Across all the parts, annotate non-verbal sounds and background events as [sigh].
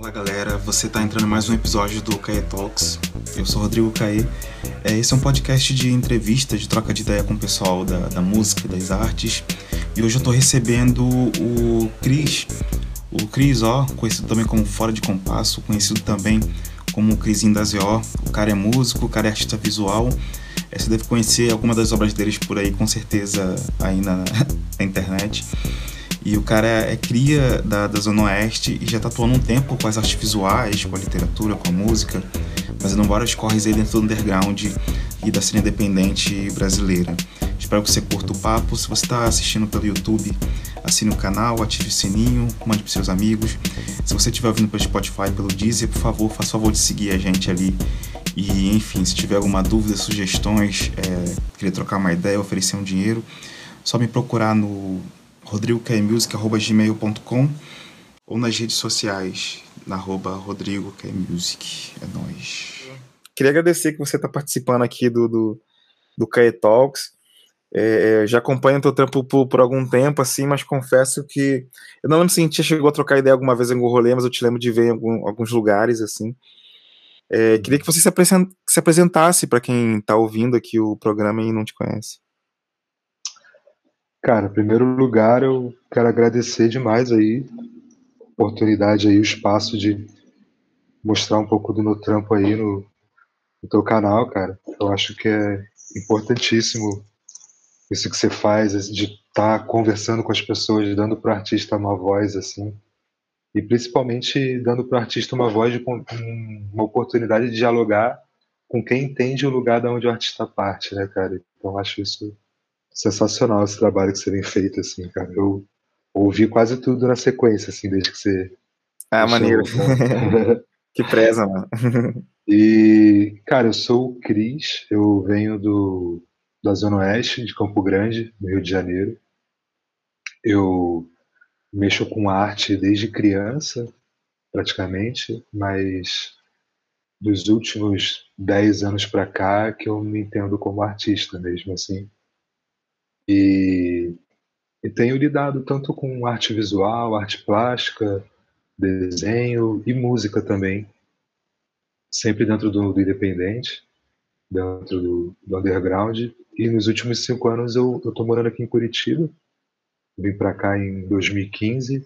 Olá galera, você está entrando em mais um episódio do Caê Talks. Eu sou Rodrigo Caê. É, esse é um podcast de entrevista, de troca de ideia com o pessoal da, da música e das artes. E hoje eu estou recebendo o Cris. O Cris, ó, conhecido também como Fora de Compasso, conhecido também como o Crisinho da ZO. O cara é músico, o cara é artista visual. É, você deve conhecer alguma das obras deles por aí, com certeza, aí na, [laughs] na internet. E o cara é, é cria da, da Zona Oeste e já tá atuando um tempo com as artes visuais, com a literatura, com a música, fazendo vários corres aí dentro do underground e da cena independente brasileira. Espero que você curta o papo. Se você está assistindo pelo YouTube, assine o canal, ative o sininho, mande para seus amigos. Se você estiver ouvindo pelo Spotify, pelo Deezer, por favor, faça favor de seguir a gente ali. E enfim, se tiver alguma dúvida, sugestões, é, querer trocar uma ideia, oferecer um dinheiro, só me procurar no rodrigoquemusic.gmail.com ou nas redes sociais, na arroba rodrigoquemusic. É nóis. Queria agradecer que você está participando aqui do, do, do Cae Talks. É, é já acompanho o teu trampo por, por, algum tempo, assim, mas confesso que. Eu não lembro se a gente chegou a trocar ideia alguma vez em algum rolê, mas eu te lembro de ver em algum, alguns lugares, assim. É, queria que você se, apresentasse para quem está ouvindo aqui o programa e não te conhece. Cara, em primeiro lugar, eu quero agradecer demais aí a oportunidade aí, o espaço de mostrar um pouco do meu trampo aí no, no teu canal, cara. Eu acho que é importantíssimo isso que você faz, de estar tá conversando com as pessoas, dando para o artista uma voz assim, e principalmente dando para o artista uma voz, de, uma oportunidade de dialogar com quem entende o lugar da onde o artista parte, né, cara? Então acho isso sensacional esse trabalho que você vem feito, assim, cara. Eu ouvi quase tudo na sequência, assim, desde que você. Ah, maneiro. [laughs] que preza, mano. e, cara, eu sou o Cris, eu venho do, da Zona Oeste, de Campo Grande, no Rio de Janeiro. Eu mexo com arte desde criança, praticamente, mas dos últimos 10 anos para cá que eu me entendo como artista mesmo, assim. E, e tenho lidado tanto com arte visual, arte plástica, desenho e música também, sempre dentro do, do independente, dentro do, do, underground. E nos últimos cinco anos eu estou morando aqui em Curitiba, vim para cá em 2015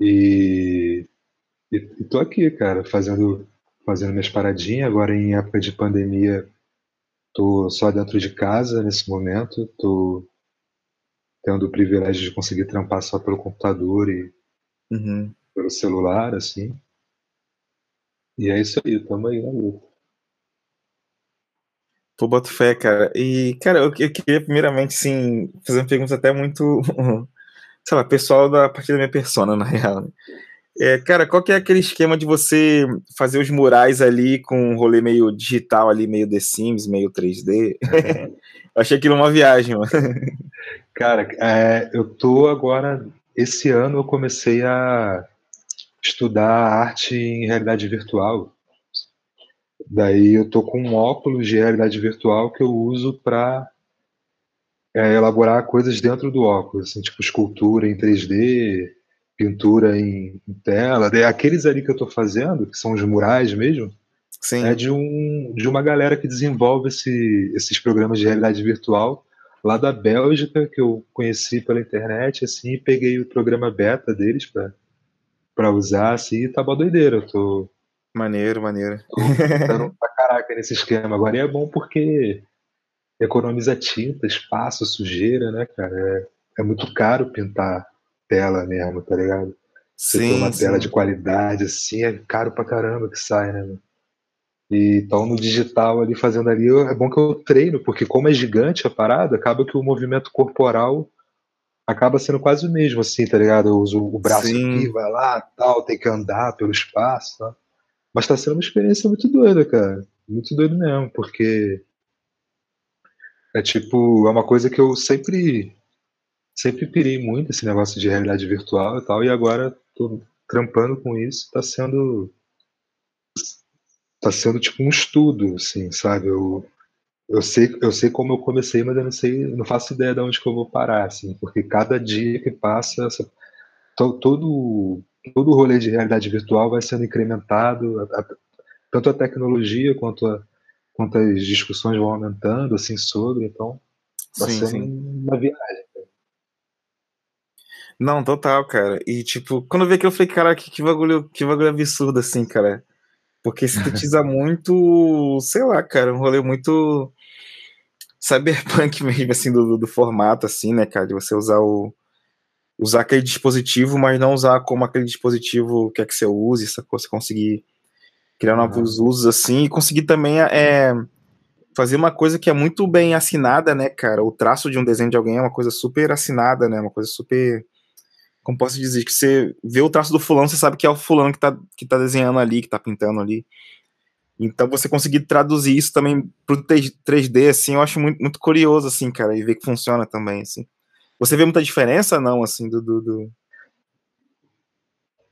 e estou aqui, cara, fazendo fazendo minhas paradinhas. Agora em época de pandemia Tô só dentro de casa nesse momento, tô tendo o privilégio de conseguir trampar só pelo computador e uhum. pelo celular, assim. E é isso aí, tamo aí na luta. Pô, boto fé, cara. E, cara, eu, eu queria primeiramente, sim, fazer uma pergunta até muito, [laughs] sei lá, pessoal da partir da minha persona, na real. Né? É, cara, qual que é aquele esquema de você fazer os murais ali com um rolê meio digital ali, meio The Sims, meio 3D? [laughs] eu achei aquilo uma viagem, mano. Cara, é, eu tô agora, esse ano eu comecei a estudar arte em realidade virtual. Daí eu tô com um óculos de realidade virtual que eu uso para é, elaborar coisas dentro do óculos, assim, tipo escultura em 3D, pintura em, em tela. Aqueles ali que eu estou fazendo, que são os murais mesmo, Sim. é de, um, de uma galera que desenvolve esse, esses programas de realidade virtual lá da Bélgica, que eu conheci pela internet, assim, e peguei o programa beta deles para usar, assim, e tá uma doideira. Eu tô. Maneiro, maneiro. Tô pra caraca nesse esquema. Agora e é bom porque economiza tinta, espaço, sujeira, né, cara? É, é muito caro pintar tela mesmo, tá ligado? Você sim, tem uma sim. tela de qualidade, assim, é caro pra caramba que sai, né? E então no digital ali fazendo ali, é bom que eu treino, porque como é gigante a parada, acaba que o movimento corporal acaba sendo quase o mesmo, assim, tá ligado? Eu uso o braço sim. aqui, vai lá, tal, tem que andar pelo espaço, tá? Mas tá sendo uma experiência muito doida, cara. Muito doido mesmo, porque é tipo, é uma coisa que eu sempre sempre pirei muito esse negócio de realidade virtual e tal, e agora tô trampando com isso, tá sendo tá sendo tipo um estudo, assim, sabe? Eu, eu sei eu sei como eu comecei, mas eu não sei, não faço ideia de onde que eu vou parar, assim, porque cada dia que passa, essa, to, todo todo o rolê de realidade virtual vai sendo incrementado, a, a, tanto a tecnologia quanto, a, quanto as discussões vão aumentando assim sobre, então vai sim, ser sim. uma viagem. Não, total, cara. E, tipo, quando eu vi aquilo, eu falei, cara, que, que, bagulho, que bagulho absurdo, assim, cara. Porque sintetiza [laughs] muito, sei lá, cara, um rolê muito cyberpunk [laughs] mesmo, assim, do, do, formato, assim, né, cara, de você usar o usar aquele dispositivo, mas não usar como aquele dispositivo quer que você use, essa coisa, você conseguir criar novos uhum. usos, assim, e conseguir também é, fazer uma coisa que é muito bem assinada, né, cara, o traço de um desenho de alguém é uma coisa super assinada, né, uma coisa super como posso dizer, que você vê o traço do fulano, você sabe que é o fulano que tá, que tá desenhando ali, que tá pintando ali. Então você conseguir traduzir isso também pro 3D, assim, eu acho muito, muito curioso, assim, cara, e ver que funciona também, assim. Você vê muita diferença, não, assim, do... do, do...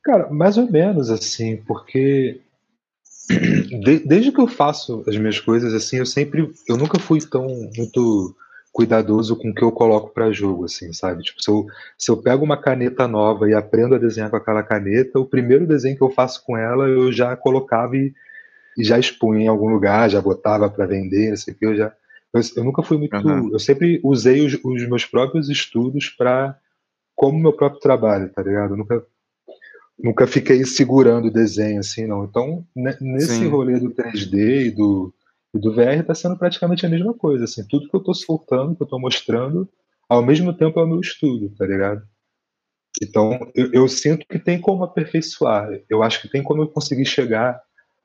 Cara, mais ou menos, assim, porque [clears throat] desde que eu faço as minhas coisas, assim, eu sempre, eu nunca fui tão muito cuidadoso com o que eu coloco para jogo, assim, sabe? Tipo, se eu, se eu pego uma caneta nova e aprendo a desenhar com aquela caneta, o primeiro desenho que eu faço com ela eu já colocava e, e já expunha em algum lugar, já botava para vender, não sei o que, eu já. Eu, eu nunca fui muito. Uhum. Eu sempre usei os, os meus próprios estudos para como meu próprio trabalho, tá ligado? Eu nunca nunca fiquei segurando o desenho assim, não. Então, nesse Sim. rolê do 3D e do e do VR está sendo praticamente a mesma coisa, assim, tudo que eu estou soltando, que eu estou mostrando, ao mesmo tempo é o meu estudo, tá ligado? Então, eu, eu, sinto que tem como aperfeiçoar. Eu acho que tem como eu conseguir chegar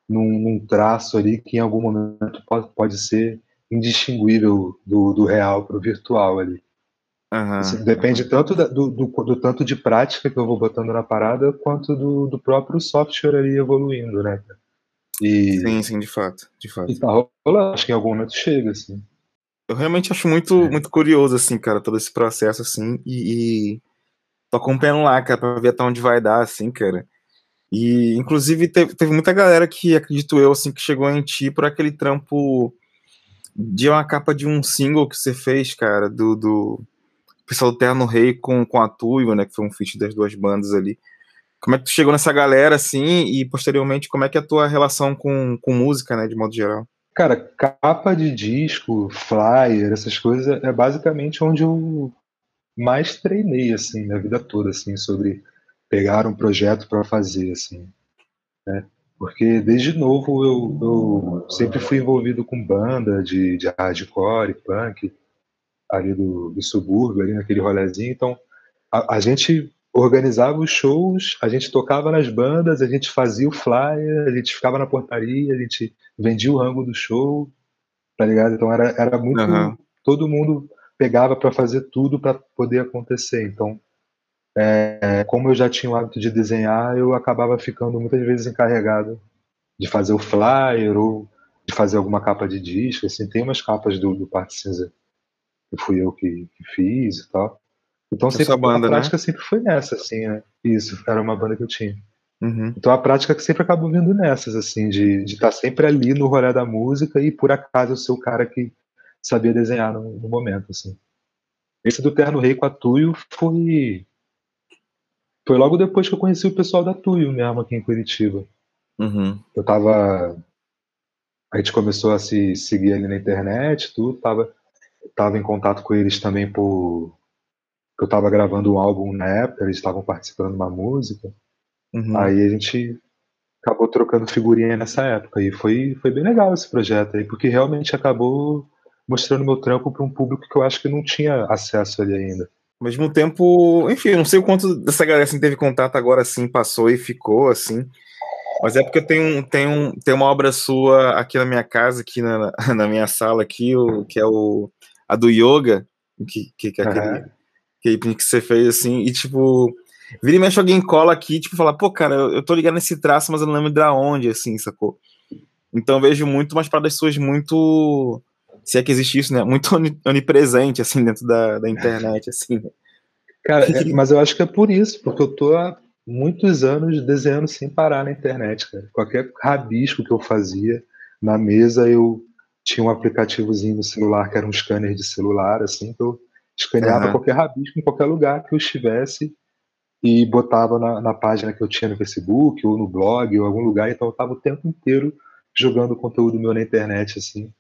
num, num traço ali que em algum momento pode, pode ser indistinguível do, do real para o virtual ali. Uhum. Assim, depende tanto da, do, do, do, tanto de prática que eu vou botando na parada, quanto do, do próprio software ali evoluindo, né? E, sim, sim, de fato, de fato. E tá rolando, acho que em algum momento chega, assim. Eu realmente acho muito, é. muito curioso, assim, cara, todo esse processo, assim, e, e tô acompanhando lá, cara, pra ver até onde vai dar, assim, cara. E, inclusive, teve, teve muita galera que, acredito eu, assim, que chegou em ti por aquele trampo de uma capa de um single que você fez, cara, do, do pessoal do Terno Rei com, com a Tuyo, né, que foi um feat das duas bandas ali. Como é que tu chegou nessa galera, assim, e posteriormente, como é que é a tua relação com, com música, né, de modo geral? Cara, capa de disco, flyer, essas coisas, é basicamente onde eu mais treinei, assim, minha vida toda, assim, sobre pegar um projeto para fazer, assim, né? Porque desde novo eu, eu, sempre fui envolvido com banda de, de hardcore, punk, ali do, do subúrbio, ali naquele rolezinho, então a, a gente organizava os shows, a gente tocava nas bandas, a gente fazia o flyer, a gente ficava na portaria, a gente vendia o rango do show, tá ligado? Então era, era muito. Uhum. Todo mundo pegava para fazer tudo para poder acontecer. Então, é, como eu já tinha o hábito de desenhar, eu acabava ficando muitas vezes encarregado de fazer o flyer ou de fazer alguma capa de disco. Assim, tem umas capas do, do Parte Cinza que fui eu que, que fiz e tal. Então sempre, banda, a né? prática né? sempre foi nessa, assim, né? Isso, era uma banda que eu tinha. Uhum. Então a prática que sempre acabou vindo nessas, assim, de estar tá sempre ali no rolê da música e por acaso eu ser o cara que sabia desenhar no, no momento, assim. Esse do Terno Rei com a Tuyo foi. Foi logo depois que eu conheci o pessoal da Tuyo mesmo aqui em Curitiba. Uhum. Eu tava. A gente começou a se seguir ali na internet, tudo, tava, tava em contato com eles também por, eu estava gravando um álbum na época, eles estavam participando de uma música. Uhum. Aí a gente acabou trocando figurinha nessa época. E foi, foi bem legal esse projeto aí, porque realmente acabou mostrando meu trampo para um público que eu acho que não tinha acesso ali ainda. Ao mesmo tempo, enfim, não sei o quanto dessa galera assim, teve contato agora assim, passou e ficou assim. Mas é porque tem, um, tem, um, tem uma obra sua aqui na minha casa, aqui na, [laughs] na minha sala, aqui, o, que é o, a do yoga, que, que, que é aquele, uhum que, você fez, assim, e tipo, vira e mexe alguém cola aqui, tipo, fala, pô, cara, eu, eu tô ligado nesse traço, mas eu não lembro de onde, assim, sacou? Então vejo muito umas paradas suas muito. Se é que existe isso, né? Muito onipresente, assim, dentro da, da internet, assim. Cara, é, mas eu acho que é por isso, porque eu tô há muitos anos desenhando sem parar na internet, cara. Qualquer rabisco que eu fazia na mesa, eu tinha um aplicativozinho no celular que era um scanner de celular, assim, que eu escaneava uhum. qualquer rabisco em qualquer lugar que eu estivesse e botava na, na, página que eu tinha no Facebook ou no blog ou algum lugar, então eu tava o tempo inteiro jogando conteúdo meu na internet, assim,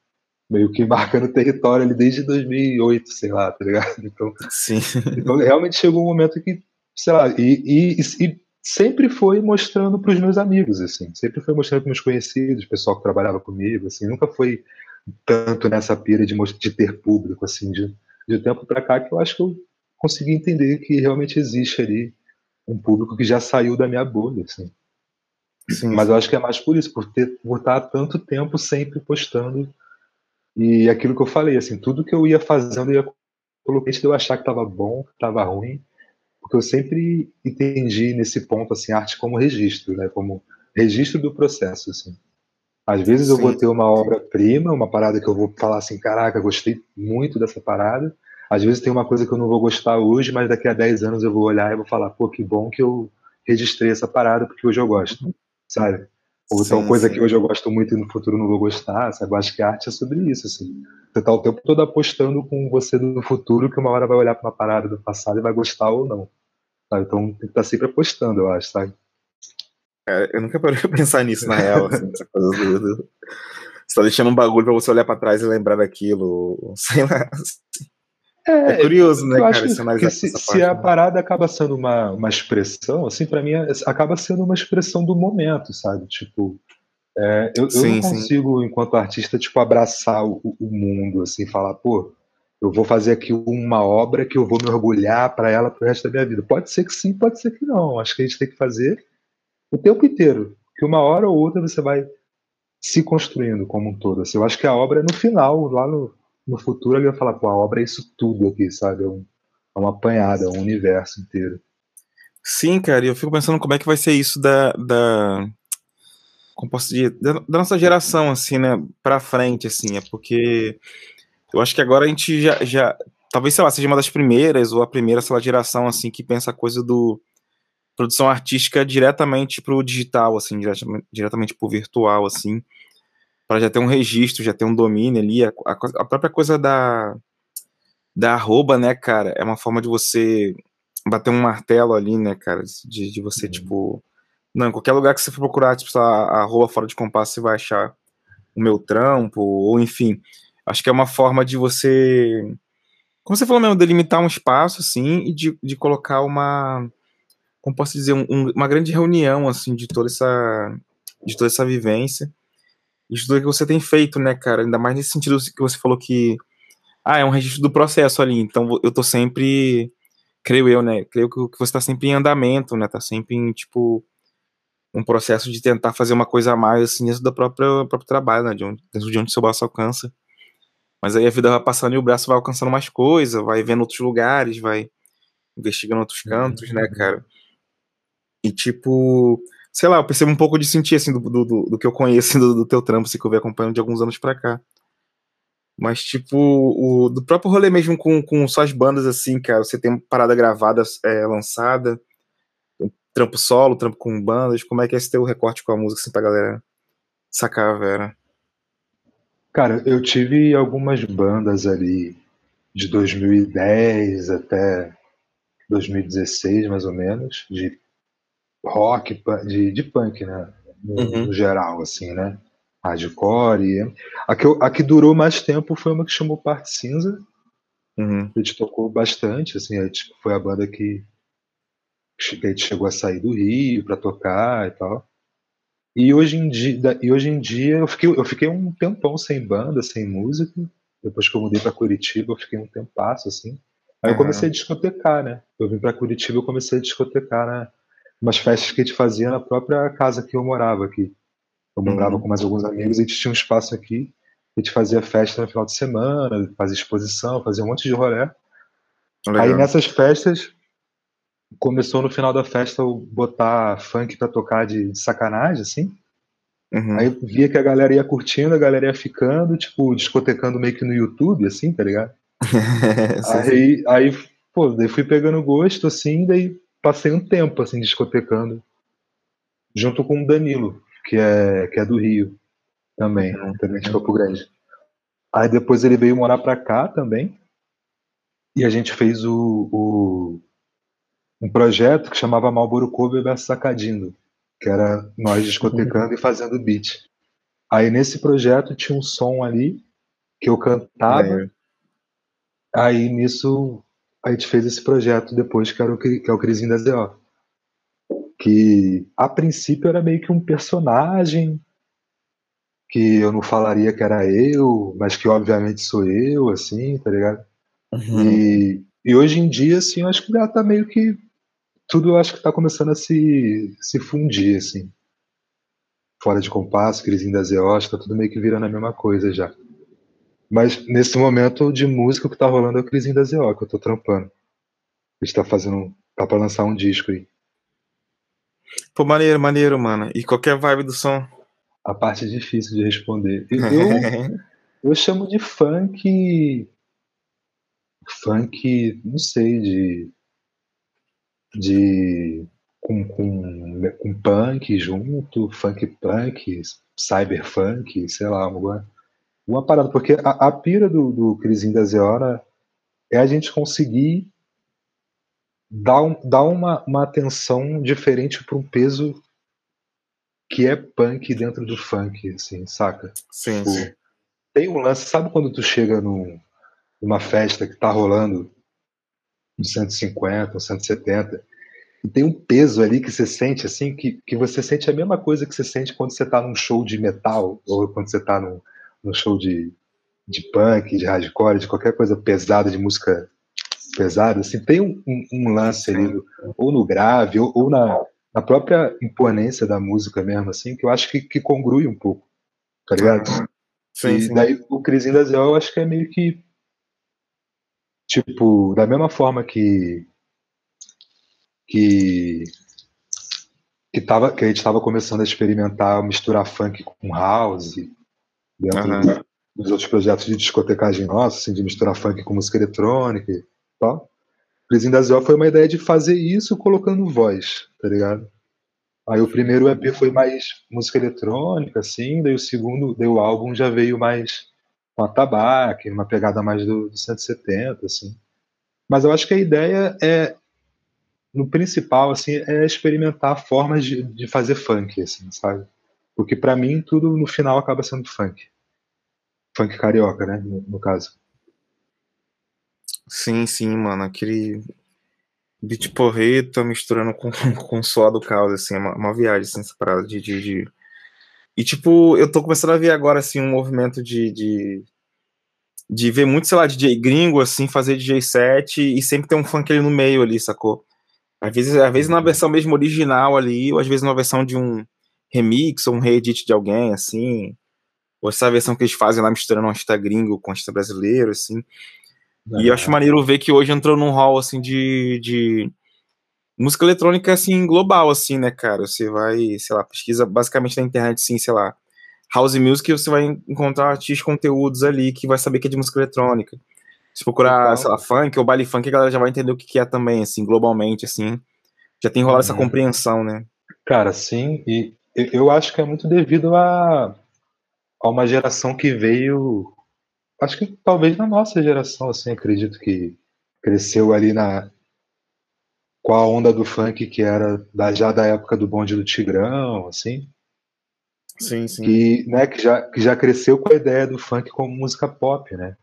meio que [laughs] marcando território ali desde 2008, sei lá, tá ligado? Então, Sim. então realmente chegou um momento que, sei lá, e, e, e sempre foi mostrando para os meus amigos, assim, sempre foi mostrando para meus conhecidos, pessoal que trabalhava comigo, assim, nunca foi tanto nessa pira de, de ter público, assim, de, de tempo para cá que eu acho que eu consegui entender que realmente existe ali um público que já saiu da minha bolha, assim. Sim, Mas eu acho que é mais por isso, por ter por estar tanto tempo sempre postando e aquilo que eu falei, assim, tudo que eu ia fazendo eu ia colocar de eu achar que estava bom, que estava ruim, porque eu sempre entendi nesse ponto assim arte como registro, né, como registro do processo, assim. Às vezes Sim. eu vou ter uma obra-prima, uma parada que eu vou falar assim, caraca, gostei muito dessa parada. Às vezes tem uma coisa que eu não vou gostar hoje, mas daqui a 10 anos eu vou olhar e vou falar, pô, que bom que eu registrei essa parada porque hoje eu gosto, sabe? Ou sim, então coisa sim. que hoje eu gosto muito e no futuro não vou gostar, sabe? Eu acho que a arte é sobre isso, assim. Você tá o tempo todo apostando com você do futuro que uma hora vai olhar para uma parada do passado e vai gostar ou não. Sabe? Então tem que estar tá sempre apostando, eu acho, sabe? Eu nunca parei pra pensar nisso, na real, assim, essa coisa do, do... Você tá deixando um bagulho pra você olhar pra trás e lembrar daquilo, sei lá. É, é curioso, né, cara? Que se, se a né? parada acaba sendo uma, uma expressão, assim, para mim, é, acaba sendo uma expressão do momento, sabe? Tipo, é, eu, sim, eu, não consigo, sim. enquanto artista, tipo, abraçar o, o, mundo, assim, falar, pô, eu vou fazer aqui uma obra que eu vou me orgulhar para ela pro resto da minha vida. Pode ser que sim, pode ser que não. Acho que a gente tem que fazer o tempo inteiro, que uma hora ou outra você vai se construindo como um todo. Assim, eu acho que a obra é no final, lá no, no futuro, ele vai falar, pô, a obra é isso tudo aqui, sabe? É, um, é uma apanhada, é um universo inteiro. Sim, cara, e eu fico pensando como é que vai ser isso da. da como posso dizer, da, da nossa geração, assim, né, pra frente, assim, é porque eu acho que agora a gente já, já talvez, sei lá, seja uma das primeiras, ou a primeira, sei lá, geração, assim, que pensa a coisa do produção artística diretamente pro digital, assim, diretamente, diretamente pro virtual, assim, para já ter um registro, já ter um domínio ali. A, a, a, própria coisa da, da arroba, né, cara, é uma forma de você bater um martelo ali, né, cara, de, de você, uhum. tipo. Não, em qualquer lugar que você for procurar, tipo, a, a arroba fora de compasso, você vai achar o meu trampo, ou enfim. Acho que é uma forma de você. Como você falou mesmo, delimitar um espaço, assim, e de, de colocar uma. Como posso dizer, um, uma grande reunião, assim, de toda essa. de toda essa vivência isso tudo que você tem feito, né, cara? Ainda mais nesse sentido que você falou que ah, é um registro do processo ali, então eu tô sempre, creio eu, né, creio que você tá sempre em andamento, né, tá sempre em, tipo, um processo de tentar fazer uma coisa a mais, assim, dentro do próprio, próprio trabalho, né, de onde, dentro de onde seu braço alcança. Mas aí a vida vai passando e o braço vai alcançando mais coisas, vai vendo outros lugares, vai investigando outros cantos, né, uhum. cara? E, tipo, sei lá, eu percebo um pouco de sentir, assim, do, do, do que eu conheço [laughs] do, do teu trampo, assim, que eu venho acompanhando de alguns anos pra cá. Mas, tipo, o, do próprio rolê mesmo com, com suas bandas, assim, cara, você tem parada gravada, é, lançada, trampo solo, trampo com bandas, como é que é esse teu recorte com a música, assim, pra galera sacar vera? Cara, eu tive algumas bandas ali de 2010 até 2016, mais ou menos, de rock, de, de punk, né? No, uhum. no, geral, assim, né? Hardcore. A que, a que durou mais tempo foi uma que chamou Parte Cinza. Uhum. A gente tocou bastante, assim, a gente, foi a banda que, que a gente chegou a sair do Rio para tocar e tal. E hoje em dia, e hoje em dia eu, fiquei, eu fiquei um tempão sem banda, sem música. Depois que eu mudei para Curitiba, eu fiquei um tempasso, assim. Aí eu comecei a discotecar, né? Eu vim para Curitiba, eu comecei a discotecar, né? Umas festas que a gente fazia na própria casa que eu morava aqui. Eu morava uhum. com mais alguns amigos e a gente tinha um espaço aqui. A gente fazia festa no final de semana, fazia exposição, fazia um monte de rolê. Legal. Aí nessas festas, começou no final da festa eu botar funk pra tocar de, de sacanagem, assim. Uhum. Aí via que a galera ia curtindo, a galera ia ficando, tipo, discotecando meio que no YouTube, assim, tá ligado? [laughs] aí, aí, pô, daí fui pegando gosto, assim, daí passei um tempo assim discotecando junto com o Danilo, que é que é do Rio também, uhum. também de Campo Grande. Aí depois ele veio morar para cá também. E a gente fez o, o um projeto que chamava Malboro Cover vs Sacadindo, que era nós discotecando e fazendo beat. Aí nesse projeto tinha um som ali que eu cantava. Aí nisso a gente fez esse projeto depois, que, era o, que é o Crisinho da ZO. Que a princípio era meio que um personagem que eu não falaria que era eu, mas que obviamente sou eu, assim, tá ligado? Uhum. E, e hoje em dia, assim, eu acho que já tá meio que. Tudo eu acho que tá começando a se, se fundir, assim. Fora de compasso, Crisinho da ZO, tá tudo meio que virando a mesma coisa já. Mas nesse momento de música o que tá rolando é o Crisinho da ZO, que eu tô trampando. A gente tá fazendo. tá pra lançar um disco aí. Pô, maneiro, maneiro, mano. E qualquer vibe do som? A parte é difícil de responder. [laughs] Eu, eu chamo de funk. Funk, não sei, de. de. com, com, com punk junto, funk punk, cyberfunk, sei lá, alguma uma parada, porque a, a pira do, do Crisinho da Zeora é a gente conseguir dar, um, dar uma, uma atenção diferente para um peso que é punk dentro do funk, assim, saca? Sim, tipo, sim. Tem um lance, sabe quando tu chega num, numa festa que tá rolando um 150, um 170, e tem um peso ali que você sente, assim, que, que você sente a mesma coisa que você sente quando você tá num show de metal, ou quando você tá num, no show de, de punk, de hardcore, de qualquer coisa pesada, de música pesada, assim, tem um, um, um lance ali, ou no grave, ou, ou, na, na própria imponência da música mesmo, assim, que eu acho que, que congrui um pouco, tá ligado? Sim, e sim. daí o Crisinho da Zé, eu acho que é meio que, tipo, da mesma forma que que que, tava, que a gente estava começando a experimentar misturar funk com house dentro uhum. dos outros projetos de discotecagem nossa, assim, de misturar funk com música eletrônica e tal. Prisinho da Zé foi uma ideia de fazer isso colocando voz, tá ligado? Aí o primeiro EP foi mais música eletrônica, assim, daí o segundo, daí o álbum já veio mais com a tabaque, uma pegada mais do, do 170, assim. Mas eu acho que a ideia é, no principal, assim, é experimentar formas de, de fazer funk, assim, sabe? Porque para mim tudo no final acaba sendo funk. Funk carioca, né? No, no, caso. Sim, sim, mano. Aquele beat porreta misturando com, [laughs] com suor do caos, assim. É uma, uma viagem, assim, essa parada de, de, de, E, tipo, eu tô começando a ver agora, assim, um movimento de, de, de ver muito, sei lá, DJ gringo, assim, fazer DJ set e sempre ter um funk ali no meio ali, sacou? Às vezes, às vezes na versão mesmo original ali, ou às vezes na versão de um remix ou um reedit de alguém, assim. Ou essa versão que eles fazem lá misturando um artista gringo com um artista brasileiro, assim. É. E eu acho maneiro ver que hoje entrou num hall, assim, de, de música eletrônica, assim, global, assim, né, cara? Você vai, sei lá, pesquisa basicamente na internet, assim, sei lá, house music, você vai encontrar artistas conteúdos ali que vai saber que é de música eletrônica. Se procurar, então, sei lá, funk ou baile funk, a galera já vai entender o que, que é também, assim, globalmente, assim. Já tem rolado uhum. essa compreensão, né? Cara, sim, e eu acho que é muito devido a, a uma geração que veio, acho que talvez na nossa geração, assim, acredito que cresceu ali na com a onda do funk que era da, já da época do bonde do Tigrão, assim. Sim, sim. Que, né, que, já, que já cresceu com a ideia do funk como música pop, né?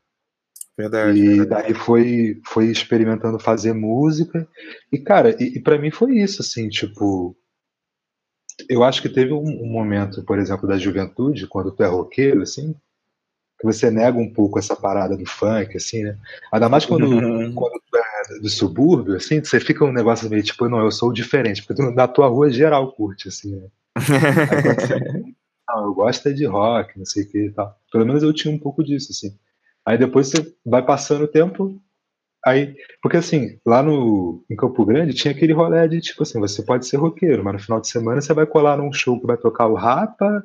Verdade. E verdade. daí foi, foi experimentando fazer música. E, cara, e, e para mim foi isso, assim, tipo, eu acho que teve um, um, momento, por exemplo, da juventude, quando tu é roqueiro, assim, que você nega um pouco essa parada do funk, assim, né? Ainda mais quando, uhum. quando tu é do subúrbio, assim, você fica um negócio meio tipo, não, eu sou diferente, porque tu, na tua rua geral curte, assim, né? [laughs] Aí, não, eu gosto é de rock, não sei o que e tal. Pelo menos eu tinha um pouco disso, assim. Aí depois você vai passando o tempo, Aí, porque assim, lá no, em Campo Grande tinha aquele rolê de tipo assim, você pode ser roqueiro, mas no final de semana você vai colar num show que vai tocar o Rapa,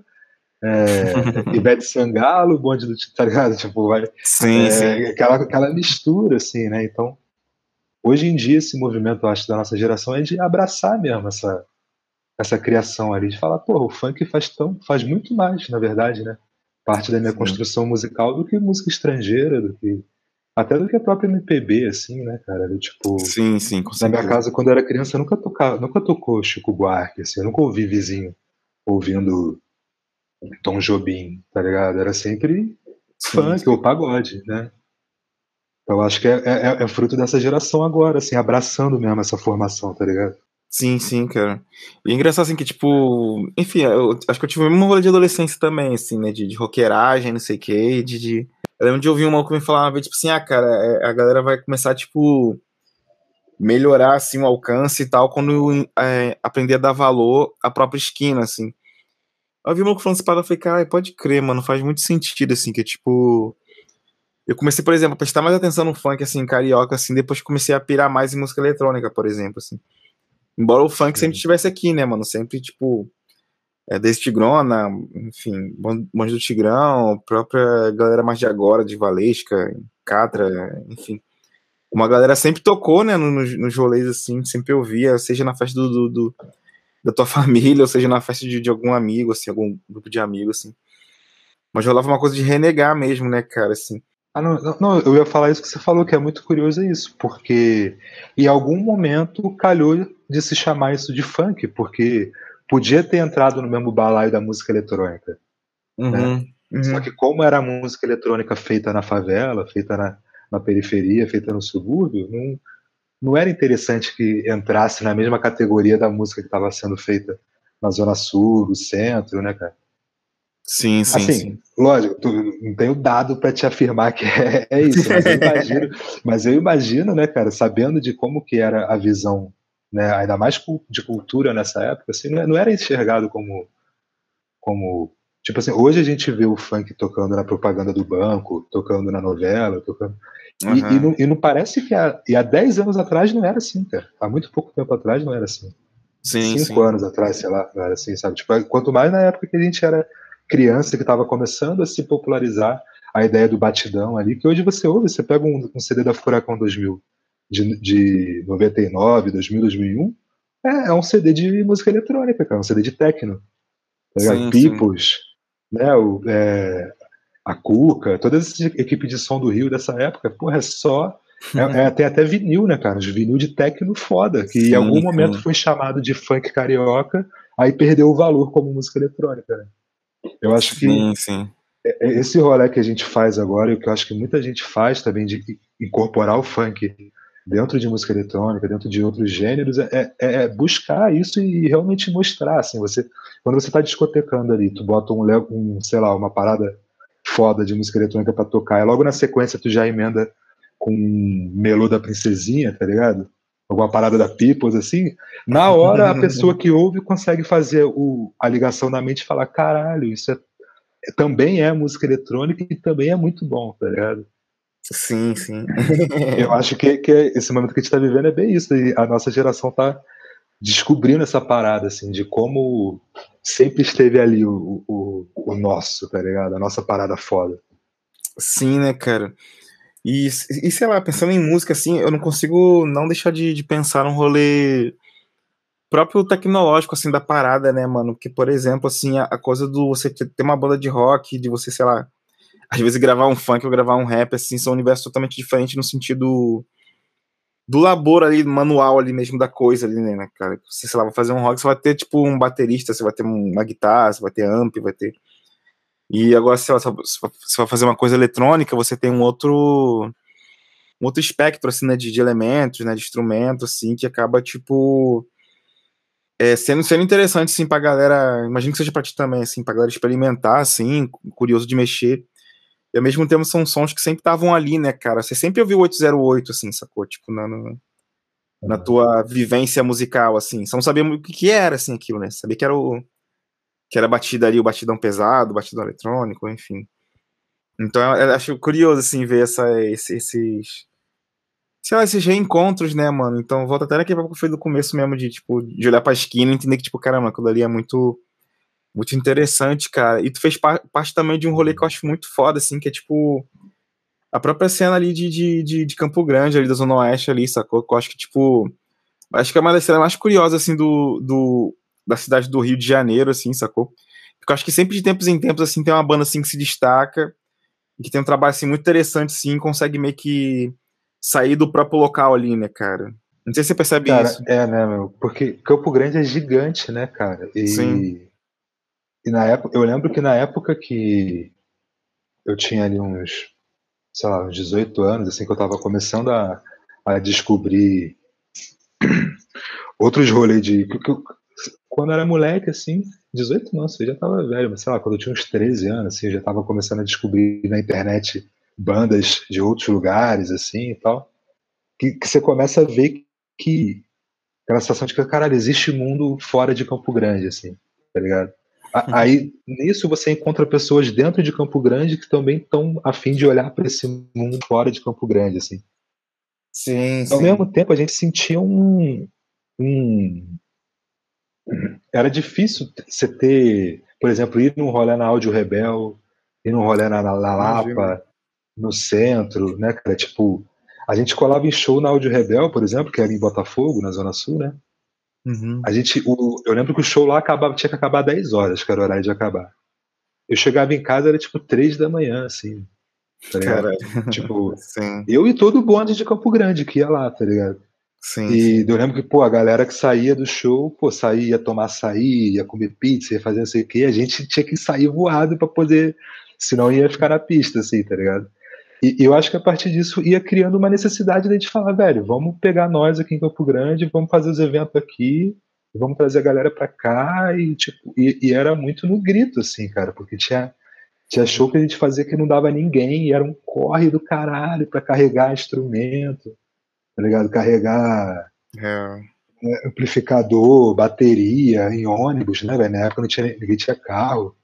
é, [laughs] Ivete Sangalo, o bonde do tá ligado? Tipo, vai. Sim, é, sim. Aquela, aquela mistura, assim, né? Então, hoje em dia, esse movimento, eu acho, da nossa geração é de abraçar mesmo essa, essa criação ali, de falar, pô, o funk faz tão, faz muito mais, na verdade, né? Parte da minha sim. construção musical do que música estrangeira, do que até do que a própria MPB, assim, né, cara? Era, tipo, sim, sim, com Na minha casa, quando eu era criança, nunca tocava, nunca tocou Chico Buarque, assim, eu nunca ouvi vizinho ouvindo Tom Jobim, tá ligado? Era sempre sim, funk sim. ou pagode, né? Então acho que é, é, é, fruto dessa geração agora, assim, abraçando mesmo essa formação, tá ligado? Sim, sim, cara. E é engraçado assim que, tipo, enfim, eu acho que eu tive o mesmo rolê de adolescência também, assim, né? De, de roqueiragem, não sei o quê, de, de. Eu lembro de ouvir um maluco me falar uma vez, tipo assim, ah, cara, é, a galera vai começar, tipo, melhorar, assim, o alcance e tal, quando é, aprender a dar valor à própria esquina, assim. Eu vi um maluco falando essa parada, eu falei, cara, pode crer, mano, faz muito sentido, assim, que é, tipo eu comecei, por exemplo, a prestar mais atenção no funk, assim, carioca, assim, depois comecei a pirar mais em música eletrônica, por exemplo, assim. Embora o funk sempre estivesse aqui, né, mano? Sempre, tipo, é, desde Tigrona, enfim, Bonde do Tigrão, própria galera mais de agora, de Valesca, Catra, enfim. Uma galera sempre tocou, né, nos, nos rolês, assim, sempre ouvia, seja na festa do, do, do da tua [laughs] família, ou seja na festa de, de algum amigo, assim, algum grupo de amigos, assim. Mas rolava uma coisa de renegar mesmo, né, cara, assim. Ah, não, não, eu ia falar isso que você falou, que é muito curioso isso, porque em algum momento calhou de se chamar isso de funk, porque podia ter entrado no mesmo balaio da música eletrônica. Uhum, né? uhum. Só que como era música eletrônica feita na favela, feita na, na periferia, feita no subúrbio, não, não era interessante que entrasse na mesma categoria da música que estava sendo feita na zona sul, do centro, né, cara? Sim, sim. Assim, sim. lógico, tu, não tenho dado para te afirmar que é, é isso, mas eu, [laughs] imagino, mas eu imagino, né, cara, sabendo de como que era a visão, né, ainda mais de cultura nessa época, assim, não era enxergado como, como tipo assim, hoje a gente vê o funk tocando na propaganda do banco, tocando na novela, tocando uhum. e, e, não, e, não, parece que há, e há 10 anos atrás não era assim, cara. Há muito pouco tempo atrás não era assim. Sim, Cinco sim. anos atrás, sei lá, não era assim, sabe? Tipo, quanto mais na época que a gente era criança que estava começando a se popularizar a ideia do batidão ali, que hoje você ouve, você pega um, um CD da Furacão 2000 de, de 99, 2000, 2001, é, é um CD de música eletrônica, cara, um CD de techno. Tá sim, Peoples, né, o, é, a Cuca, toda essa equipe de som do Rio dessa época, porra, é só. É, [laughs] é, tem até vinil, né, cara? Os vinil de techno foda, que sim, em algum momento foi chamado de funk carioca, aí perdeu o valor como música eletrônica, né? Eu acho que sim, sim. É, é esse rolê que a gente faz agora, e o que eu acho que muita gente faz também, de incorporar o funk dentro de música eletrônica, dentro de outros gêneros, é, é, é buscar isso e realmente mostrar. Assim, você, quando você está discotecando ali, tu bota um, um, sei lá, uma parada foda de música eletrônica para tocar, e logo na sequência tu já emenda com um melô da princesinha, tá ligado? alguma parada da Peoples, assim, na hora a pessoa que ouve consegue fazer o, a ligação na mente e falar: caralho, isso é, é, também é música eletrônica e também é muito bom, tá ligado? Sim, sim. Eu [laughs] acho que, que esse momento que a gente tá vivendo é bem isso, e a nossa geração tá descobrindo essa parada, assim, de como sempre esteve ali o, o, o nosso, tá ligado? A nossa parada foda. Sim, né, cara? E, e sei lá, pensando em música, assim, eu não consigo não deixar de, de pensar num rolê próprio tecnológico, assim, da parada, né, mano? Porque, por exemplo, assim, a, a, coisa do você ter uma banda de rock, de você, sei lá, às vezes gravar um funk ou gravar um rap, assim, são universos totalmente diferentes no sentido do labor ali, manual ali mesmo da coisa ali, né, cara? Você, sei lá, vai fazer um rock, você vai ter, tipo, um baterista, você vai ter uma guitarra, você vai ter amp, vai ter e agora, se você vai fazer uma coisa eletrônica, você tem um outro um outro espectro assim, né, de, de elementos, né, de instrumentos, assim, que acaba tipo é, sendo, sendo interessante assim pra galera, imagino que seja pra ti também, assim, pra galera experimentar, assim, curioso de mexer. Ao mesmo tempo são sons que sempre estavam ali, né, cara? Você sempre ouviu 808, assim, sacou? Tipo, na, na, na uhum. tua vivência musical, assim. Só não sabia o que, que era, assim, aquilo, né? Sabia que era o, que era batida ali, o batidão pesado, o batidão eletrônico, enfim. Então eu, acho curioso, assim, ver essa, esses, sei lá, esses reencontros, né, mano? Então volta até naquele papo que foi do começo mesmo, de, tipo, de olhar pra esquina e entender que, tipo, caramba, aquilo ali é muito, muito interessante, cara. E tu fez par parte também de um rolê que eu acho muito foda, assim, que é, tipo, a própria cena ali de, de, de, de Campo Grande, ali da Zona Oeste ali, sacou? Que eu acho que, tipo, acho que é uma das cenas mais curiosas, assim, do, do da cidade do Rio de Janeiro, assim, sacou? Porque eu acho que sempre de tempos em tempos, assim, tem uma banda assim que se destaca E que tem um trabalho assim, muito interessante, sim, consegue meio que sair do próprio local ali, né, cara? Não sei se você percebe cara, isso. É, né, meu? Porque Campo Grande é gigante, né, cara? E, Sim. E na época, eu lembro que na época que eu tinha ali uns, sei lá, uns 18 anos, assim, que eu tava começando a, a descobrir [clears throat] outros rolês de. eu- quando eu era moleque, assim, 18 não, você já tava velho, mas sei lá, quando eu tinha uns 13 anos, assim, eu já tava começando a descobrir na internet bandas de outros lugares, assim e tal. Que, que você começa a ver que. aquela sensação de que, caralho, existe mundo fora de Campo Grande, assim, tá ligado? Aí, nisso, você encontra pessoas dentro de Campo Grande que também estão a fim de olhar para esse mundo fora de Campo Grande, assim. Sim, Ao sim. mesmo tempo, a gente sentia um, um- Era difícil você ter, por exemplo, ir num rolê na Áudio Rebel, ir num rolê na, na Lapa, Imagina. no centro, né, cara? Tipo, a gente colava em show na Áudio Rebel, por exemplo, que era em Botafogo, na Zona Sul, né? Uhum. A gente, o- eu lembro que o show lá acabava, tinha que acabar 10 horas, que era o horário de acabar. Eu chegava em casa, era tipo 3 da manhã, assim. Tá? Caralho. [laughs] Tipo, Sim, eu e todo o bonde de Campo Grande que ia lá, tá ligado? sim. E eu lembro que, pô, a galera que saía do show, pô, saía, tomar açaí, ia comer pizza, ia fazer não sei o quê, a gente tinha que sair voado pra poder, senão ia ficar na pista, assim, tá ligado? E e eu acho que a partir disso ia criando uma necessidade de gente falar, velho, vamos pegar nós aqui em Campo Grande, vamos fazer os eventos aqui, vamos trazer a galera pra cá, e tipo, e, e era muito no grito, assim, cara, porque tinha, tinha show que a gente fazia que não dava ninguém, e era um corre do caralho pra carregar instrumento, tá ligado? Carregar É. amplificador, bateria em ônibus, né, velho? Na época não tinha, ninguém tinha carro.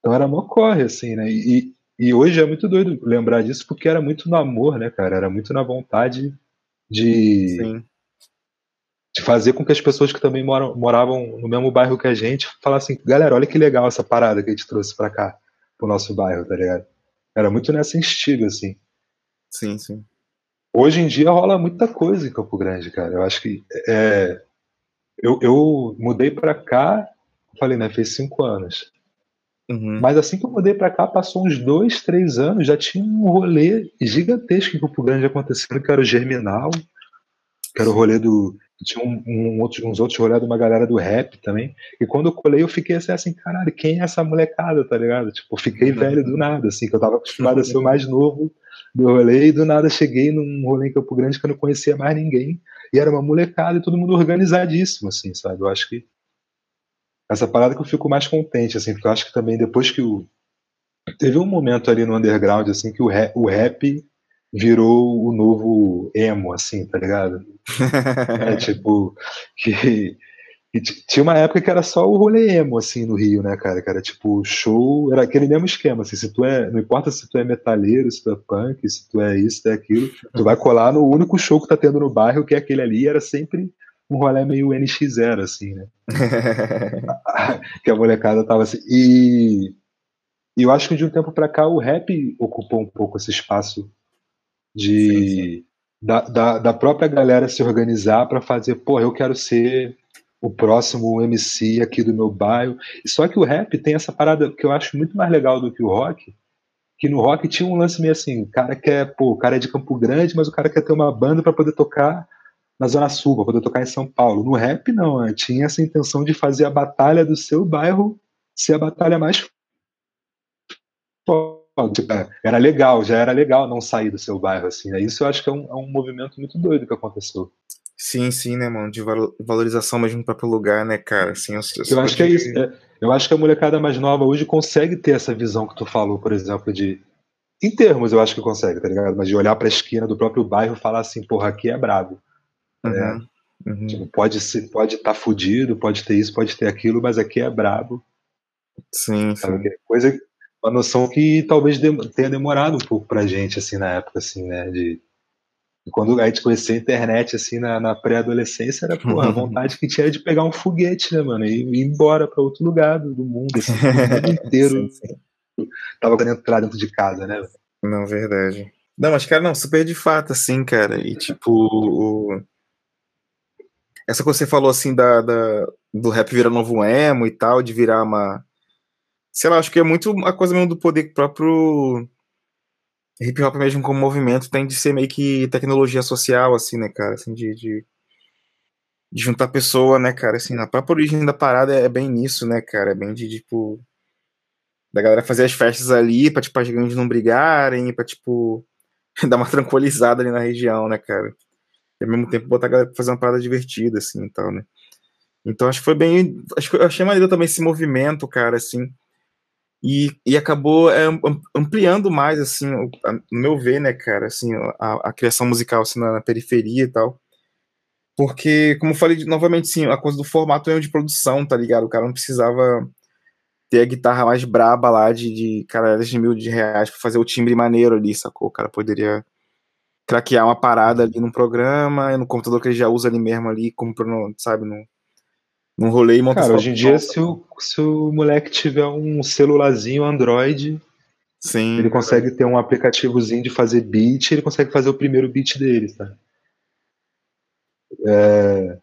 Então era mó corre, assim, né? E, e hoje é muito doido lembrar disso, porque era muito no amor, né, cara? Era muito na vontade de, Sim. de fazer com que as pessoas que também moram, moravam no mesmo bairro que a gente falassem, galera, olha que legal essa parada que a gente trouxe pra cá, pro nosso bairro, tá ligado? Era muito nessa instiga, assim. Sim, sim. Hoje em dia rola muita coisa em Campo Grande, cara. Eu acho que é, eu, eu mudei pra cá, falei, né? Fez cinco anos. Uhum. Mas assim que eu mudei pra cá, passou uns dois, três anos, já tinha um rolê gigantesco em Campo Grande acontecendo, que era o Germinal, que era o rolê do. Tinha um, um outro- uns outros rolês de uma galera do rap também. E quando eu colei, eu fiquei assim, assim, caralho, quem é essa molecada, tá ligado? Tipo, eu fiquei Uhum. velho do nada, assim, que eu tava acostumado a ser o mais novo do rolê, e do nada cheguei num rolê em Campo Grande que eu não conhecia mais ninguém. E era uma molecada e todo mundo organizadíssimo, assim, sabe? Eu acho que essa parada que eu fico mais contente, assim, porque eu acho que também depois que o. Teve um momento ali no underground, assim, que o rap, o rap virou o novo emo, assim, tá ligado? [laughs] É, tipo, que, tinha uma época que era só o rolê emo, assim, no Rio, né, cara? Que era tipo, show, era aquele mesmo esquema, assim, se tu é, não importa se tu é metaleiro, se tu é punk, se tu é isso, se tu é aquilo, tu vai colar no único show que tá tendo no bairro, que é aquele ali, era sempre um rolê meio NX0, assim, né? [laughs] [laughs] que a molecada tava assim. E, e eu acho que de um tempo pra cá o rap ocupou um pouco esse espaço de Da, da, da própria galera se organizar pra fazer, pô, eu quero ser o próximo MC aqui do meu bairro. E só que o rap tem essa parada que eu acho muito mais legal do que o rock, que no rock tinha um lance meio assim, o cara quer, pô, o cara é de Campo Grande, mas o cara quer ter uma banda pra poder tocar na Zona Sul, pra poder tocar em São Paulo. No rap, não, né? tinha essa intenção de fazer a batalha do seu bairro ser a batalha mais foda. Tipo, Era legal, já era legal não sair do seu bairro, assim, né? Isso eu acho que é um, é um movimento muito doido que aconteceu. Sim, sim, né, mano? De valo- valorização mesmo do próprio lugar, né, cara? Assim, eu, Eu acho que é isso. é. eu acho que a molecada mais nova hoje consegue ter essa visão que tu falou, por exemplo, de. Em termos, eu acho que consegue, tá ligado? Mas de olhar pra esquina do próprio bairro e falar assim, porra, aqui é brabo. Uhum, uhum. Tipo, pode estar fudido, pode ter isso, pode ter aquilo, mas aqui é brabo. Sim, sim. Que Coisa, uma noção que talvez tenha demorado um pouco pra gente, assim, na época, assim, né? De, quando a gente conhecia a internet, assim, na, na pré-adolescência, era, porra, a vontade que tinha era de pegar um foguete, né, mano? E ir embora pra outro lugar do do mundo, assim, o mundo [laughs] inteiro Sim, sim. tava querendo entrar dentro de casa, né? Não, verdade. Não, mas, cara, não, super de fato, assim, cara. E, tipo, o... essa coisa que você falou, assim, da, da- do rap virar novo emo e tal, de virar uma. Sei lá, acho que é muito a coisa mesmo do poder próprio hip hop mesmo como movimento tem de ser meio que tecnologia social, assim, né, cara? Assim, de, de, de juntar pessoa, né, cara? Assim, a própria origem da parada é bem nisso, né, cara? É bem de, tipo, da galera fazer as festas ali pra, tipo, as gangues não brigarem, pra, tipo, [laughs] dar uma tranquilizada ali na região, né, cara? E ao mesmo tempo botar a galera pra fazer uma parada divertida, assim, e tal, né? Então acho que foi bem. Acho que eu achei maneiro também esse movimento, cara, assim. E, e acabou é, ampliando mais, assim, no meu ver, né, cara, assim, a, a criação musical assim, na, na, periferia e tal. Porque, como eu falei novamente, sim, a coisa do formato é de produção, tá ligado? O cara não precisava ter a guitarra mais braba lá de, de caralhas de mil de reais pra fazer o timbre maneiro ali, sacou? O cara poderia craquear uma parada ali no programa, no computador que ele já usa ali mesmo ali, comprando, sabe, no, num rolê e monta Cara, hoje em dia, se o, se o moleque tiver um celularzinho Android, Sim, ele consegue ter um aplicativozinho de fazer beat, ele consegue fazer o primeiro beat dele, tá? É,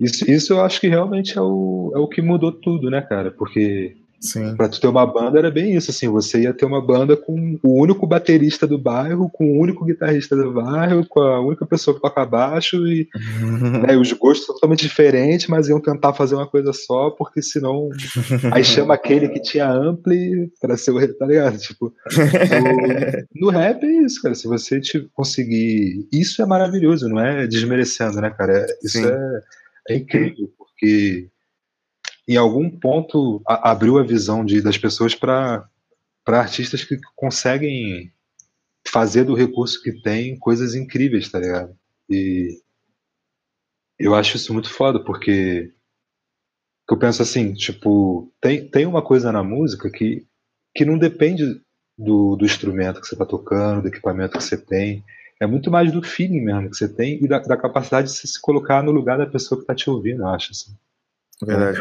isso, isso eu acho que realmente é o, é o que mudou tudo, né, cara? Porque Sim. Pra tu ter uma banda era bem isso, assim, você ia ter uma banda com o único baterista do bairro, com o único guitarrista do bairro, com a única pessoa que toca baixo e [laughs] né, os gostos totalmente diferentes, mas iam tentar fazer uma coisa só, porque senão aí chama aquele que tinha ampli para ser o tá ligado? Tipo, no, [laughs] no, rap é isso, cara, se você te conseguir, isso é maravilhoso, não é desmerecendo, né, cara? É, isso é, é incrível, porque em algum ponto a, abriu a visão de, das pessoas para artistas que conseguem fazer do recurso que tem coisas incríveis, tá ligado? E eu acho isso muito foda, porque eu penso assim, tipo, tem, tem uma coisa na música que, que não depende do, do instrumento que você tá tocando, do equipamento que você tem. É muito mais do feeling mesmo que você tem e da, da capacidade de se colocar no lugar da pessoa que tá te ouvindo, eu acho. Assim. Verdade,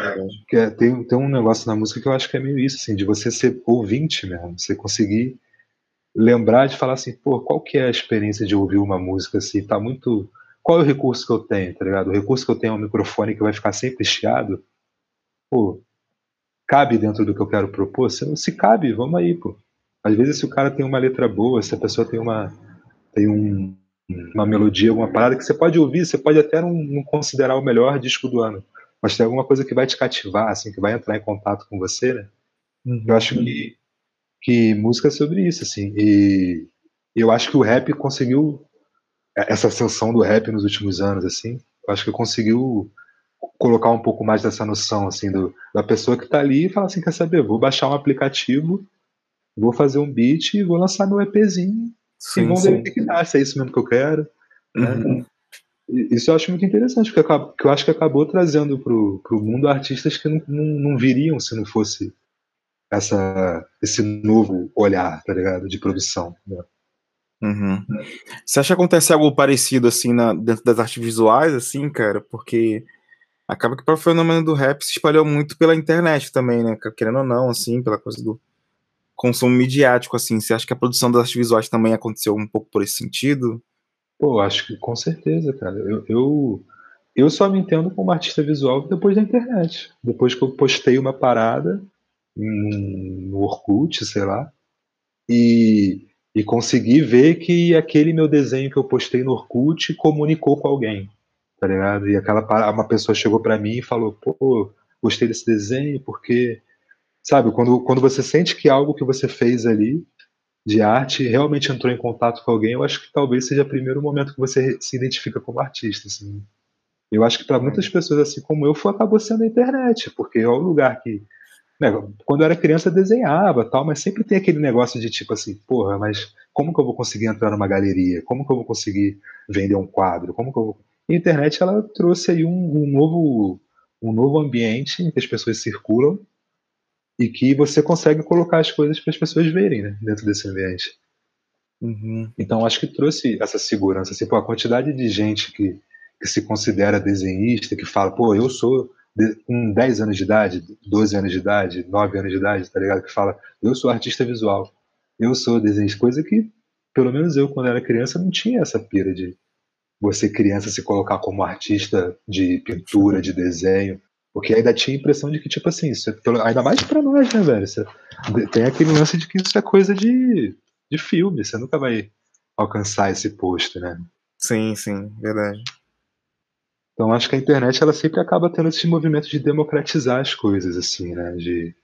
é. É, tem, tem um negócio na música que eu acho que é meio isso, assim, de você ser ouvinte mesmo, você conseguir lembrar de falar assim, pô, qual que é a experiência de ouvir uma música assim, tá muito... Qual é o recurso que eu tenho, tá ligado? O recurso que eu tenho é um microfone que vai ficar sempre chiado, pô, cabe dentro do que eu quero propor? Se, se cabe, vamos aí, pô. Às vezes se o cara tem uma letra boa, se a pessoa tem uma tem um, uma melodia, alguma parada que você pode ouvir, você pode até não, não considerar o melhor disco do ano mas tem alguma coisa que vai te cativar, assim, que vai entrar em contato com você, né? Uhum. Eu acho que, que música é sobre isso, assim, e eu acho que o rap conseguiu essa ascensão do rap nos últimos anos, assim, eu acho que conseguiu colocar um pouco mais dessa noção, assim, do, da pessoa que tá ali e fala assim, quer saber, vou baixar um aplicativo, vou fazer um beat e vou lançar meu EPzinho, sim, e vamos ver o que dá, se é isso mesmo que eu quero, né? Uhum. Isso eu acho muito interessante, porque eu, acho que acabou trazendo para o mundo artistas que não, não, não, viriam se não fosse essa, esse novo olhar, tá ligado, de produção. Né? Uhum. Você acha que acontece algo parecido assim na, dentro das artes visuais, assim, cara? Porque acaba que o fenômeno do rap se espalhou muito pela internet também, né? Querendo ou não, assim, pela coisa do consumo midiático, assim. Você acha que a produção das artes visuais também aconteceu um pouco por esse sentido? Pô, acho que com certeza, cara. Eu, eu, eu só me entendo como artista visual depois da internet. Depois que eu postei uma parada no Orkut, sei lá, e, e consegui ver que aquele meu desenho que eu postei no Orkut comunicou com alguém, tá ligado? E aquela uma pessoa chegou para mim e falou, pô, gostei desse desenho porque, sabe, quando, quando você sente que algo que você fez ali de arte realmente entrou em contato com alguém, eu acho que talvez seja o primeiro momento que você se identifica como artista. Assim. Eu acho que para muitas uhum. pessoas, assim como eu, foi, acabou sendo a internet, porque é o lugar que. Né, quando eu era criança, eu desenhava tal, mas sempre tem aquele negócio de tipo assim, porra, mas como que eu vou conseguir entrar numa galeria? Como que eu vou conseguir vender um quadro? Como que eu vou... a internet ela trouxe aí um, um novo um novo ambiente em que as pessoas circulam e que você consegue colocar as coisas para as pessoas verem né, dentro desse ambiente. Uhum. Então acho que trouxe essa segurança. Assim, pô, a quantidade de gente que, que se considera desenhista, que fala, pô, eu sou de, com 10 anos de idade, 12 anos de idade, 9 anos de idade, tá ligado? Que fala, eu sou artista visual, eu sou desenhista, coisa que, pelo menos eu, quando era criança, não tinha essa pira de você, criança, se colocar como artista de pintura, de desenho. Porque ainda tinha a impressão de que, tipo assim, isso é, ainda mais pra nós, né, velho? Isso é, tem aquele lance de que isso é coisa de. de filme, você nunca vai alcançar esse posto, né? Sim, sim, verdade. Então acho que a internet ela sempre acaba tendo esse movimento de democratizar as coisas, assim, né? De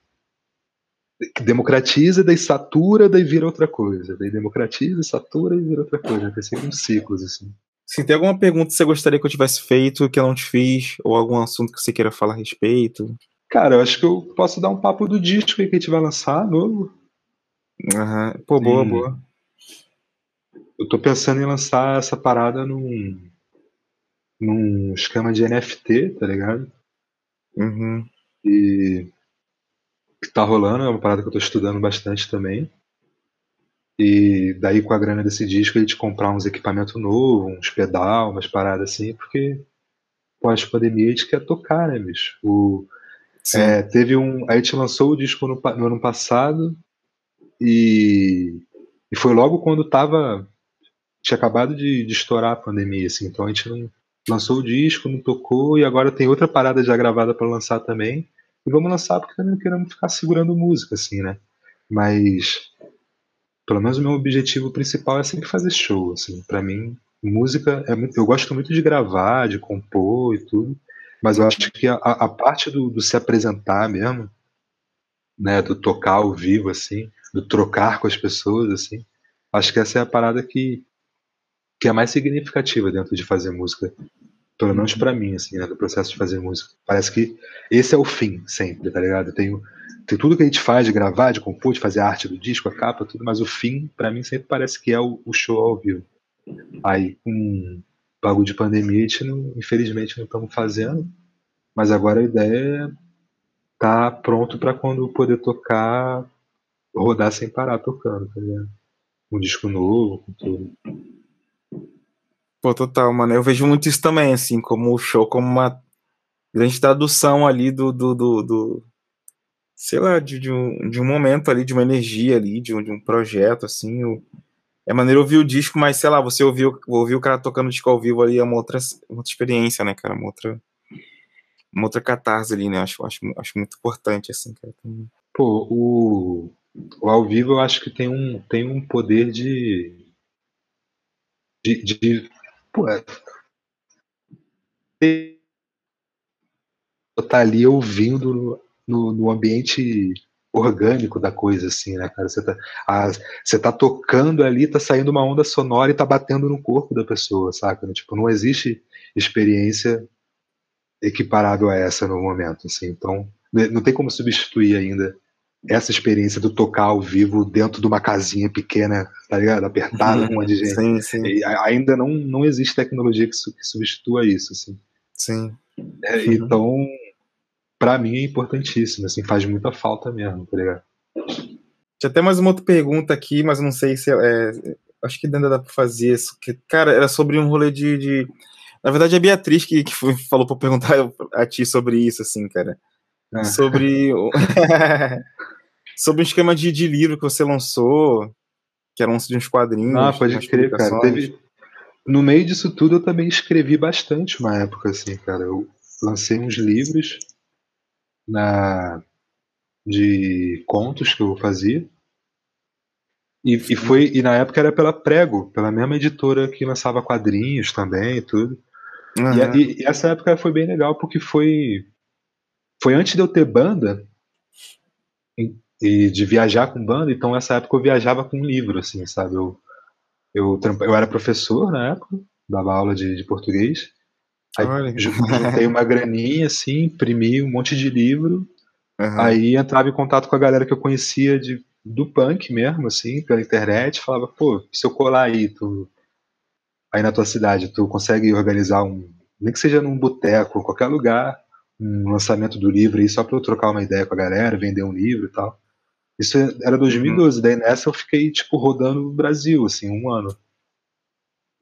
democratiza, daí satura, daí vira outra coisa. Daí democratiza, satura e vira outra coisa. Tem sempre uns ciclos, assim. Se tem alguma pergunta que você gostaria que eu tivesse feito, que eu não te fiz, ou algum assunto que você queira falar a respeito. Cara, eu acho que eu posso dar um papo do disco aí que a gente vai lançar, novo. Uhum. Pô, boa, e... boa. Eu tô pensando em lançar essa parada num, num esquema de NFT, tá ligado? Uhum. E que tá rolando, é uma parada que eu tô estudando bastante também. E daí com a grana desse disco a gente comprar uns equipamentos novos, uns pedal, umas paradas assim, porque pós-pandemia a gente quer tocar, né, bicho? O, é, teve um. A gente lançou o disco no, no ano passado e, e, foi logo quando tava. Tinha acabado de, de, estourar a pandemia, assim, então a gente não lançou o disco, não tocou, e agora tem outra parada já gravada para lançar também. E vamos lançar porque também não queremos ficar segurando música, assim, né? Mas pelo menos o meu objetivo principal é sempre fazer show, assim. Para mim, música é muito, eu gosto muito de gravar, de compor e tudo, mas eu acho que a, a parte do, do, se apresentar mesmo, né, do tocar ao vivo assim, do trocar com as pessoas assim, acho que essa é a parada que que é mais significativa dentro de fazer música pelo menos para mim, assim, né, do processo de fazer música. Parece que esse é o fim, sempre, tá ligado? Tem, tem tudo que a gente faz de gravar, de compor, de fazer a arte do disco, a capa, tudo, mas o fim, para mim, sempre parece que é o, o, show ao vivo. Aí, com bagulho de pandemia, a gente, não, infelizmente, não estamos fazendo, mas agora a ideia é tá pronto para quando poder tocar, rodar sem parar tocando, tá ligado? Um disco novo, com tudo. Pô, total, mano. Eu vejo muito isso também, assim, como o show, como uma grande tradução ali do, do, do, do sei lá, de, de, um, de um momento ali, de uma energia ali, de um, de um projeto, assim. O, é maneiro ouvir o disco, mas sei lá, você ouviu, ouvir o cara tocando disco ao vivo ali é uma outra, uma outra experiência, né, cara? Uma outra, uma outra catarse ali, né? Acho, acho, acho muito importante, assim, cara. Pô, o, o ao vivo eu acho que tem um, tem um poder de, de, de pô, é, tá ali ouvindo no, no, ambiente orgânico da coisa, assim, né, cara? Você tá, a, você tá tocando ali, tá saindo uma onda sonora e tá batendo no corpo da pessoa, saca? Tipo, não existe experiência equiparável a essa no momento, assim. Então, não tem como substituir ainda essa experiência do tocar ao vivo dentro de uma casinha pequena, tá ligado? Apertada com um monte de gente. Sim, sim. E ainda não, não existe tecnologia que, que substitua isso, assim. Sim. É, uhum. Então, para mim é importantíssimo, assim, faz muita falta mesmo, tá ligado? Tinha até mais uma outra pergunta aqui, mas não sei se é, acho que ainda dá pra fazer isso. Que, cara, era sobre um rolê de, de... Na verdade, é a Beatriz que, que falou pra perguntar [laughs] a ti sobre isso, assim, cara. É. Sobre. [laughs] sobre um esquema de, de livro que você lançou, que era um de uns quadrinhos. Ah, pode crer, cara. Teve... No meio disso tudo, eu também escrevi bastante uma época, assim, cara. Eu lancei uns livros na de contos que eu fazia. E, e, foi e na época era pela Prego, pela mesma editora que lançava quadrinhos também e tudo. Uhum. E, e, essa época foi bem legal porque foi foi antes de eu ter banda e de viajar com banda, então essa época eu viajava com um livro, assim, sabe? Eu, eu, eu era professor na época, dava aula de, de português, aí juntei uma graninha, assim, imprimi um monte de livro, uhum. aí entrava em contato com a galera que eu conhecia de, do punk mesmo, assim, pela internet, falava, pô, se eu colar aí, tu, aí na tua cidade, tu consegue organizar um, nem que seja num boteco, qualquer lugar, um lançamento do livro aí, só para eu trocar uma ideia com a galera, vender um livro e tal. Isso era 2012, uhum. daí nessa eu fiquei, tipo, rodando o Brasil, assim, um ano.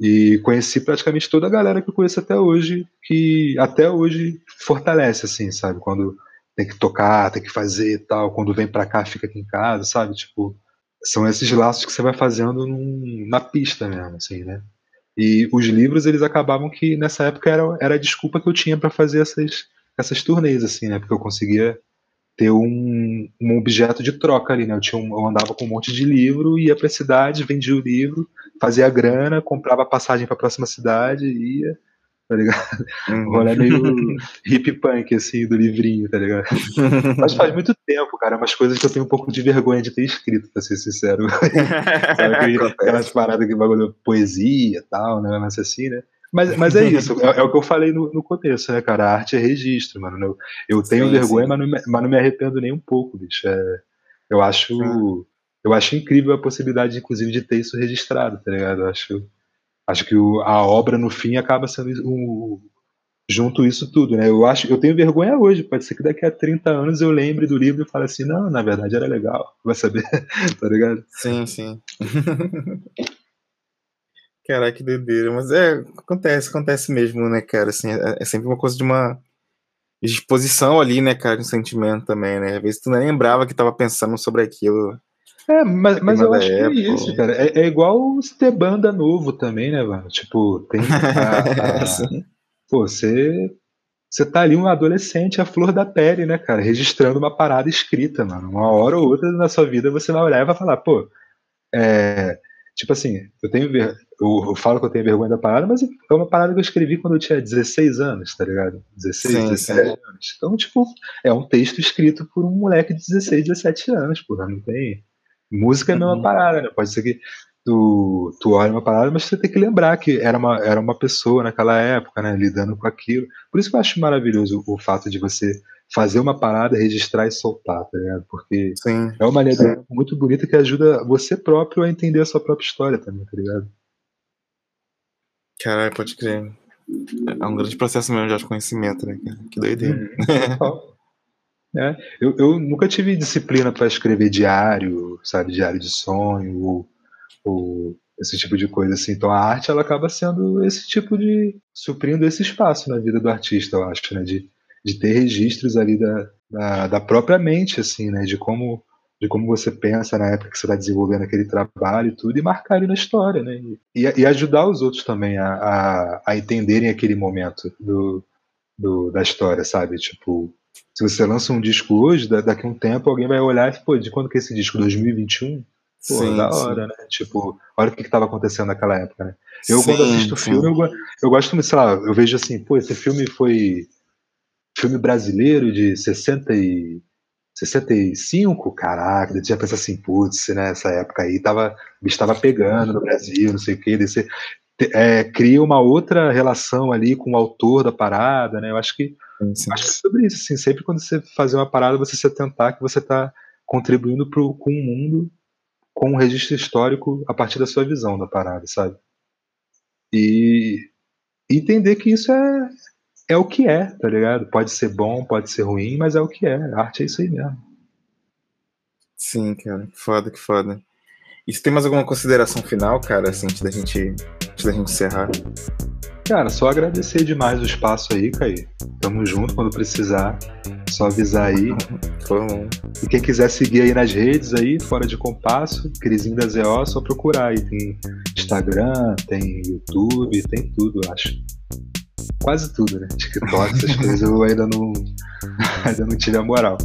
E conheci praticamente toda a galera que eu conheço até hoje, que até hoje fortalece, assim, sabe? Quando tem que tocar, tem que fazer e tal, quando vem pra cá, fica aqui em casa, sabe? Tipo, são esses laços que você vai fazendo num, na pista mesmo, assim, né? E os livros, eles acabavam que nessa época era, era a desculpa que eu tinha para fazer essas, essas turnês, assim, né? Porque eu conseguia ter um, um objeto de troca ali, né? Eu, tinha um, eu andava com um monte de livro, ia pra cidade, vendia o livro, fazia grana, comprava passagem pra próxima cidade e ia, tá ligado? Uhum. Um rolê meio hip punk, assim, do livrinho, tá ligado? Mas faz muito tempo, cara, umas coisas que eu tenho um pouco de vergonha de ter escrito, pra ser sincero. [laughs] Sabe, aquelas paradas que bagulho poesia e tal, né? Mas assim, né? Mas, mas é isso, é, é, o que eu falei no, no começo, né, cara? A arte é registro, mano. Eu, eu tenho sim, vergonha, sim. Mas, não, mas não me arrependo nem um pouco, bicho. É, eu acho. Eu acho incrível a possibilidade, inclusive, de ter isso registrado, tá ligado? Eu acho, acho que o, a obra, no fim, acaba sendo um, junto isso tudo, né? Eu acho, eu tenho vergonha hoje, pode ser que daqui a 30 anos eu lembre do livro e fale assim, não, na verdade era legal, [laughs] vai saber, tá ligado? Sim, sim. [laughs] Caraca, que doideira. Mas é, acontece, acontece mesmo, né, cara? Assim, é, é sempre uma coisa de uma disposição ali, né, cara, um sentimento também, né? Às vezes tu nem lembrava que tava pensando sobre aquilo. É, mas, mas eu acho época. que é isso, cara. É, é igual ter banda novo também, né, mano? Tipo, tem. A, [laughs] a... Pô, você. Você tá ali um adolescente, a flor da pele, né, cara? Registrando uma parada escrita, mano. Uma hora ou outra na sua vida você vai olhar e vai falar, pô, é Tipo assim, eu tenho ver... eu, eu, falo que eu tenho vergonha da parada, mas é uma parada que eu escrevi quando eu tinha 16 anos, tá ligado? 16, sim, 17 sim. anos. Então, tipo, é um texto escrito por um moleque de 16, 17 anos, porra, não tem. Música é a mesma uhum. parada, né? Pode ser que tu, tu olha uma parada, mas você tem que lembrar que era uma, era uma pessoa naquela época, né? Lidando com aquilo. Por isso que eu acho maravilhoso o fato de você fazer uma parada, registrar e soltar, tá ligado? Porque Sim. é uma maneira muito bonita que ajuda você próprio a entender a sua própria história também, tá ligado? Caralho, pode crer. É um grande processo mesmo de autoconhecimento, né? Que doideira. Hum, [laughs] é, eu, eu nunca tive disciplina para escrever diário, sabe, diário de sonho, ou, ou esse tipo de coisa assim. Então a arte ela acaba sendo esse tipo de suprindo esse espaço na vida do artista, eu acho, né? De de ter registros ali da, da, da, própria mente, assim, né? De como, de como você pensa na época que você está desenvolvendo aquele trabalho e tudo, e marcar ali na história, né? E, e ajudar os outros também a, a, a entenderem aquele momento do, do, da história, sabe? Tipo, se você lança um disco hoje, daqui a um tempo alguém vai olhar e, pô, de quando que é esse disco? 2021? Pô, sim, da hora, sim. né? Tipo, olha o que estava acontecendo naquela época, né? Eu, sim, quando assisto o filme, eu, eu gosto, sei lá, eu vejo assim, pô, esse filme foi filme brasileiro de 60 e 65, caraca, eu já pensa assim, putz, nessa né, época aí tava, o bicho tava pegando no Brasil, não sei o que, você é, cria uma outra relação ali com o autor da parada, né? Eu acho que, sim, acho que é sobre isso, assim, sempre quando você fazer uma parada, você se atentar que você está contribuindo pro, com o mundo com um registro histórico a partir da sua visão da parada, sabe? E entender que isso é, é o que é, tá ligado? Pode ser bom, pode ser ruim, mas é o que é. A arte é isso aí mesmo. Sim, cara. Que foda, que foda. E você tem mais alguma consideração final, cara, assim, antes da gente, antes da gente encerrar? Cara, só agradecer demais o espaço aí, Caí. Tamo junto quando precisar. Só avisar aí. Foi. E quem quiser seguir aí nas redes aí, fora de compasso, Crisinho da ZO, só procurar aí. Tem Instagram, tem YouTube, tem tudo, eu acho quase tudo, né? TikTok, essas [laughs] coisas eu ainda não, [laughs] ainda não tive a moral.